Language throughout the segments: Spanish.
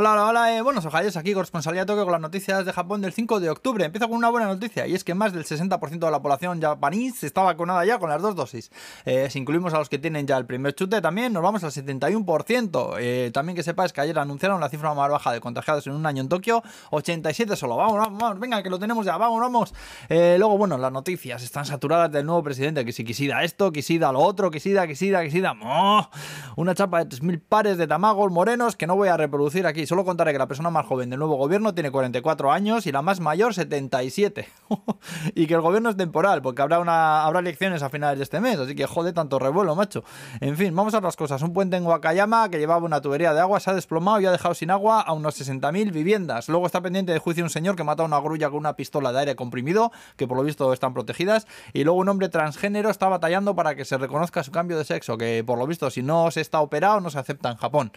Hola, hola, hola, eh, buenos ojalles, aquí corresponsalía Tokio con las noticias de Japón del 5 de octubre. Empiezo con una buena noticia y es que más del 60% de la población japonés está vacunada ya con las dos dosis. Eh, si incluimos a los que tienen ya el primer chute también, nos vamos al 71%. Eh, también que sepáis que ayer anunciaron la cifra más baja de contagiados en un año en Tokio, 87 solo. Vamos, vamos, vamos venga, que lo tenemos ya, vamos, vamos. Eh, luego, bueno, las noticias están saturadas del nuevo presidente, que si quisida esto, quisida lo otro, quisida, quisida, quisida. ¡Oh! Una chapa de 3.000 pares de tamagos morenos que no voy a reproducir aquí solo contaré que la persona más joven del nuevo gobierno tiene 44 años y la más mayor 77. y que el gobierno es temporal, porque habrá, una, habrá elecciones a finales de este mes, así que jode tanto revuelo, macho. En fin, vamos a otras cosas. Un puente en Wakayama que llevaba una tubería de agua se ha desplomado y ha dejado sin agua a unos 60.000 viviendas. Luego está pendiente de juicio un señor que mata a una grulla con una pistola de aire comprimido, que por lo visto están protegidas. Y luego un hombre transgénero está batallando para que se reconozca su cambio de sexo, que por lo visto si no se está operado no se acepta en Japón.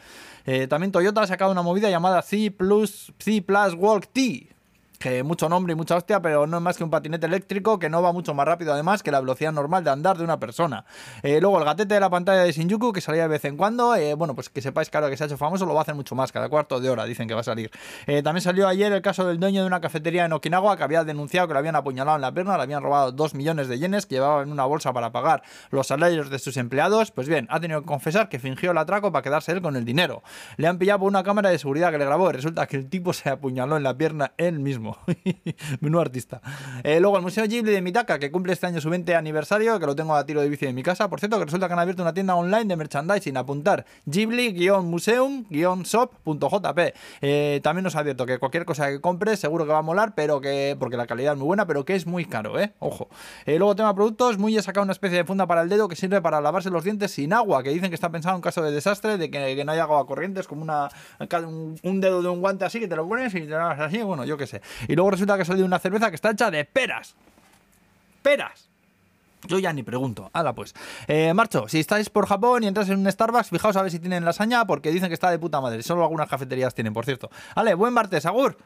Eh, también Toyota ha sacado una movida llamada C Plus, C Plus Walk T que mucho nombre y mucha hostia, pero no es más que un patinete eléctrico que no va mucho más rápido además que la velocidad normal de andar de una persona. Eh, luego el gatete de la pantalla de Shinjuku que salía de vez en cuando, eh, bueno, pues que sepáis claro que se ha hecho famoso, lo va a hacer mucho más, cada cuarto de hora dicen que va a salir. Eh, también salió ayer el caso del dueño de una cafetería en Okinawa que había denunciado que lo habían apuñalado en la pierna, le habían robado 2 millones de yenes que llevaba en una bolsa para pagar los salarios de sus empleados. Pues bien, ha tenido que confesar que fingió el atraco para quedarse él con el dinero. Le han pillado por una cámara de seguridad que le grabó y resulta que el tipo se apuñaló en la pierna él mismo. Menudo artista. Eh, luego el Museo Ghibli de Mitaka, que cumple este año su 20 aniversario, que lo tengo a tiro de bici en mi casa. Por cierto, que resulta que han abierto una tienda online de merchandising. Apuntar ghibli-museum-shop.jp. Eh, también nos ha abierto que cualquier cosa que compres seguro que va a molar, pero que, porque la calidad es muy buena, pero que es muy caro, ¿eh? Ojo. Eh, luego tema productos, muy he sacado una especie de funda para el dedo que sirve para lavarse los dientes sin agua, que dicen que está pensado en caso de desastre, de que, no haya agua corriente, es como una, un, dedo de un guante así que te lo pones y te lo así, bueno, yo qué sé. Y luego resulta que de una cerveza que está hecha de peras. Peras. Yo ya ni pregunto. Hala pues. Eh, marcho. Si estáis por Japón y entras en un Starbucks, fijaos a ver si tienen lasaña, porque dicen que está de puta madre. Solo algunas cafeterías tienen, por cierto. Vale, buen martes, Agur.